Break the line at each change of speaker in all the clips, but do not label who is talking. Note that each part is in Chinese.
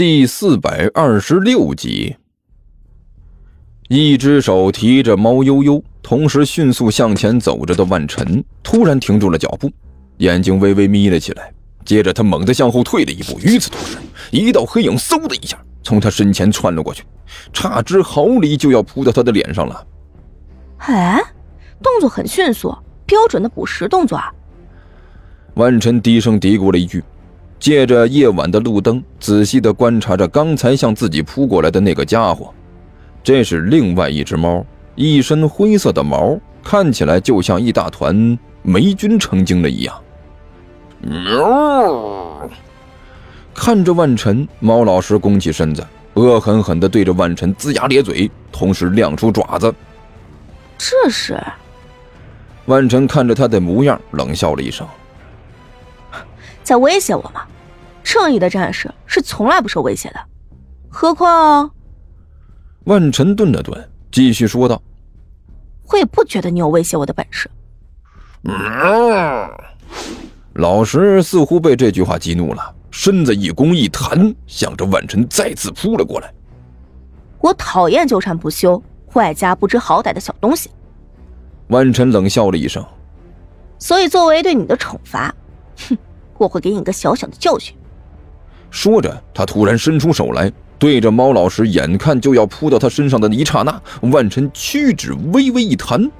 第四百二十六集，一只手提着猫悠悠，同时迅速向前走着的万晨，突然停住了脚步，眼睛微微眯了起来。接着，他猛地向后退了一步，与此同时，一道黑影嗖的一下从他身前窜了过去，差之毫厘就要扑到他的脸上了。
哎，动作很迅速，标准的捕食动作啊！
万晨低声嘀咕了一句。借着夜晚的路灯，仔细地观察着刚才向自己扑过来的那个家伙。这是另外一只猫，一身灰色的毛，看起来就像一大团霉菌成精了一样。喵！看着万晨，猫老师弓起身子，恶狠狠地对着万晨龇牙咧嘴，同时亮出爪子。
这是？
万晨看着他的模样，冷笑了一声。
在威胁我吗？正义的战士是从来不受威胁的，何况……
万晨顿了顿，继续说道：“
我也不觉得你有威胁我的本事。”
老石似乎被这句话激怒了，身子一弓一弹，向着万晨再次扑了过来。
我讨厌纠缠不休、外加不知好歹的小东西。
万晨冷笑了一声：“
所以，作为对你的惩罚，哼。”我会给你个小小的教训。
说着，他突然伸出手来，对着猫老师眼看就要扑到他身上的一刹那，万晨屈指微微一弹，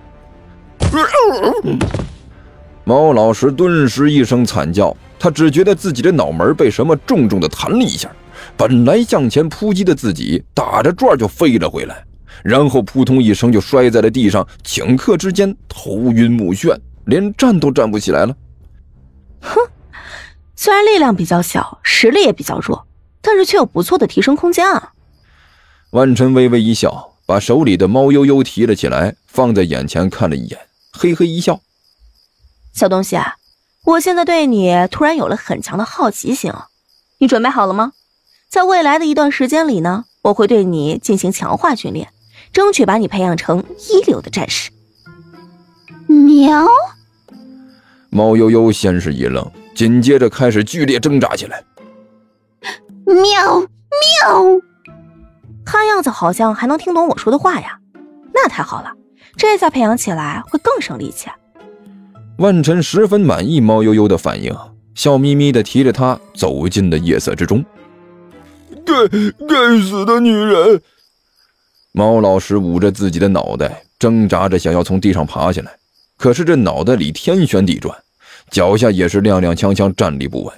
猫老师顿时一声惨叫，他只觉得自己的脑门被什么重重的弹了一下，本来向前扑击的自己打着转就飞了回来，然后扑通一声就摔在了地上，顷刻之间头晕目眩，连站都站不起来了。
哼。虽然力量比较小，实力也比较弱，但是却有不错的提升空间啊！
万晨微微一笑，把手里的猫悠悠提了起来，放在眼前看了一眼，嘿嘿一笑：“
小东西啊，我现在对你突然有了很强的好奇心，你准备好了吗？在未来的一段时间里呢，我会对你进行强化训练，争取把你培养成一流的战士。”
喵！
猫悠悠先是一愣。紧接着开始剧烈挣扎起来，
喵喵，
看样子好像还能听懂我说的话呀，那太好了，这下培养起来会更省力气。
万晨十分满意猫悠悠的反应，笑眯眯的提着它走进了夜色之中。
该该死的女人！
猫老师捂着自己的脑袋，挣扎着想要从地上爬起来，可是这脑袋里天旋地转。脚下也是踉踉跄跄，站立不稳。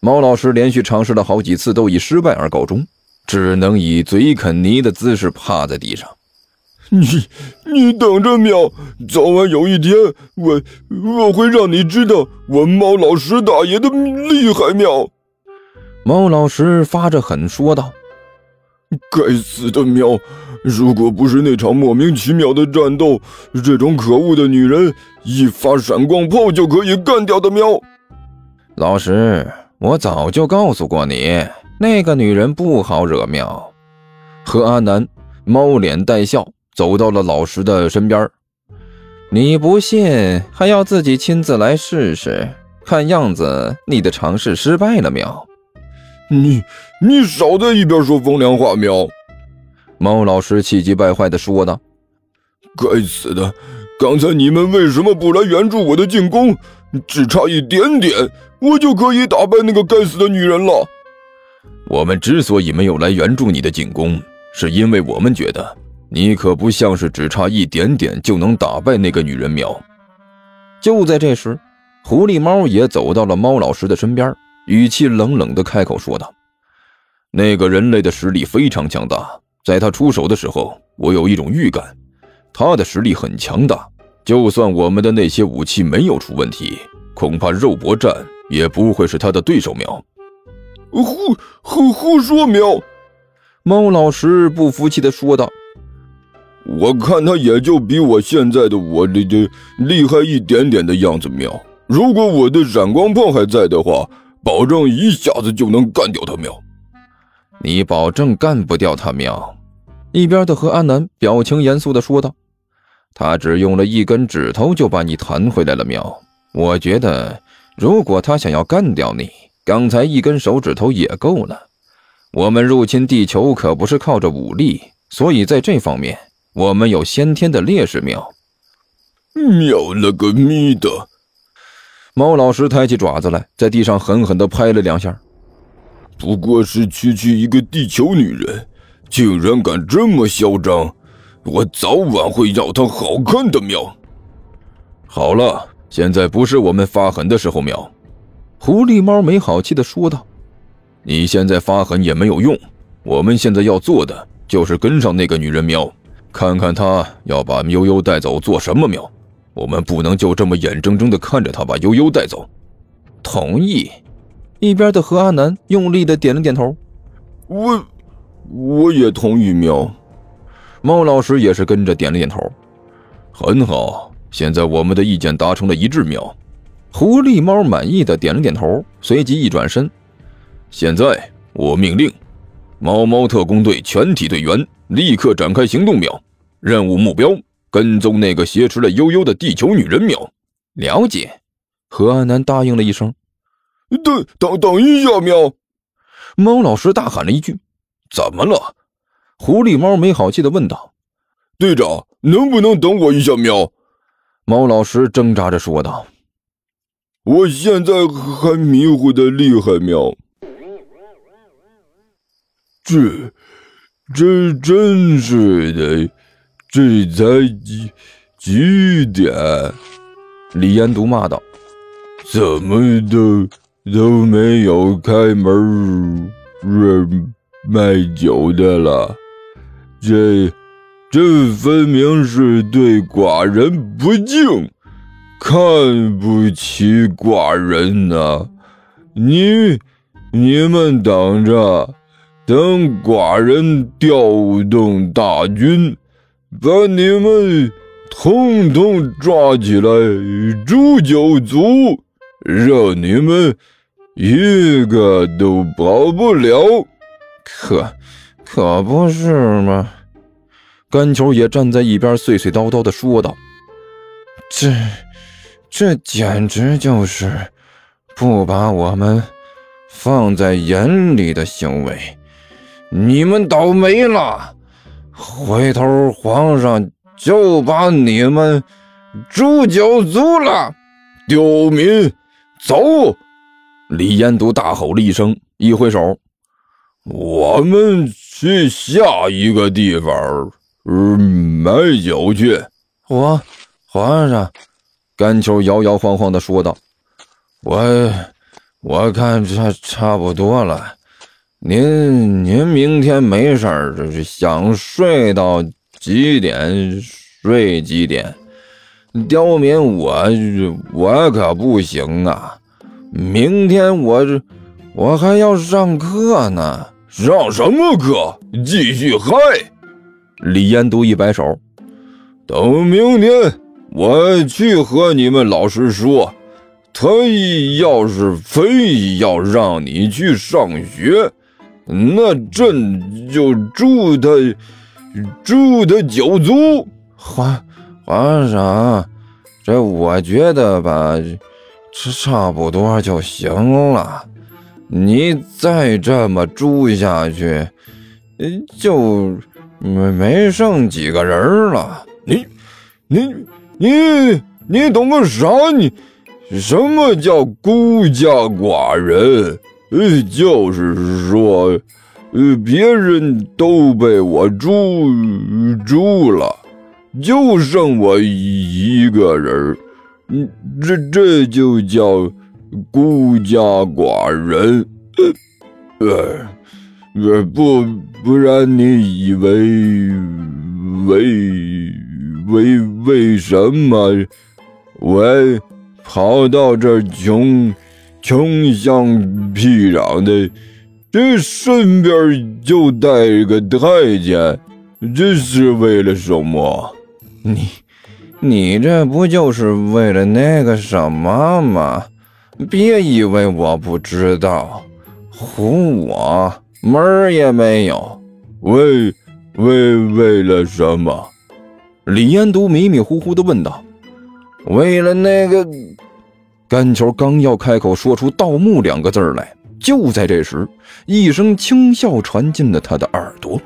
猫老师连续尝试了好几次，都以失败而告终，只能以嘴啃泥的姿势趴在地上。
你你等着，喵！早晚有一天，我我会让你知道我猫老师大爷的厉害，喵！
猫老师发着狠说道：“
该死的喵！”如果不是那场莫名其妙的战斗，这种可恶的女人一发闪光炮就可以干掉的喵！
老师，我早就告诉过你，那个女人不好惹喵。何阿南猫脸带笑走到了老师的身边。你不信，还要自己亲自来试试。看样子你的尝试失败了喵。
你你少在一边说风凉话喵！
猫老师气急败坏地说道：“
该死的！刚才你们为什么不来援助我的进攻？只差一点点，我就可以打败那个该死的女人了。
我们之所以没有来援助你的进攻，是因为我们觉得你可不像是只差一点点就能打败那个女人苗。”就在这时，狐狸猫也走到了猫老师的身边，语气冷冷地开口说道：“那个人类的实力非常强大。”在他出手的时候，我有一种预感，他的实力很强大。就算我们的那些武器没有出问题，恐怕肉搏战也不会是他的对手。喵！
胡胡胡说！喵！
猫老师不服气的说道：“
我看他也就比我现在的我这这厉害一点点的样子。喵！如果我的闪光炮还在的话，保证一下子就能干掉他。喵！”
你保证干不掉他喵？一边的何安南表情严肃地说道：“他只用了一根指头就把你弹回来了喵。我觉得，如果他想要干掉你，刚才一根手指头也够了。我们入侵地球可不是靠着武力，所以在这方面我们有先天的劣势。喵，
喵了个咪的！
猫老师抬起爪子来，在地上狠狠地拍了两下。
不过是区区一个地球女人，竟然敢这么嚣张！我早晚会要他好看的！喵。
好了，现在不是我们发狠的时候。喵，狐狸猫没好气地说道。你现在发狠也没有用，我们现在要做的就是跟上那个女人喵，看看她要把悠悠带走做什么喵。我们不能就这么眼睁睁地看着她把悠悠带走。同意。一边的何阿南用力的点了点头。
我，我也同意喵。
猫老师也是跟着点了点头。很好，现在我们的意见达成了一致喵。狐狸猫满意的点了点头，随即一转身。现在我命令，猫猫特工队全体队员立刻展开行动！喵，任务目标跟踪那个挟持了悠悠的地球女人！喵，了解。何安南答应了一声。
等等等一下！喵，
猫老师大喊了一句：“怎么了？”狐狸猫没好气的问道：“
队长，能不能等我一下？”喵，
猫老师挣扎着说道：“
我现在还迷糊的厉害！”喵。这，这真是的，这才几几点？
李延独骂道：“
怎么都都没有开门卖酒的了？这，这分明是对寡人不敬，看不起寡人呐！你，你们等着！”等寡人调动大军，把你们统统抓起来诛九族，让你们一个都跑不了！
可可不是吗？甘球也站在一边，碎碎叨叨的说道：“这这简直就是不把我们放在眼里的行为。”你们倒霉了，回头皇上就把你们诛九族了！
刁民，走！
李延都大吼了一声，一挥手：“
我们去下一个地方，嗯，买酒去。”
我，皇上，甘秋摇摇晃晃地说道：“我，我看差差不多了。”您您明天没事儿，就是想睡到几点睡几点。刁民，我我可不行啊！明天我这我还要上课呢，
上什么课？继续嗨！
李延都一摆手，
等明天我去和你们老师说，他要是非要让你去上学。那朕就诛他，诛他九族！
皇皇上，这我觉得吧，这差不多就行了。你再这么诛下去，就没没剩几个人了。
你，你，你，你懂个啥？你什么叫孤家寡人？呃，就是说，呃，别人都被我诛诛了，就剩我一个人嗯，这这就叫孤家寡人。呃，呃，不不然你以为为为为什么我跑到这穷？穷乡僻壤的，这身边就带个太监，这是为了什么？
你，你这不就是为了那个什么吗？别以为我不知道，唬我门儿也没有。
为为为了什么？
李彦都迷迷糊糊地问道。为了那个。甘球刚要开口说出“盗墓”两个字来，就在这时，一声轻笑传进了他的耳朵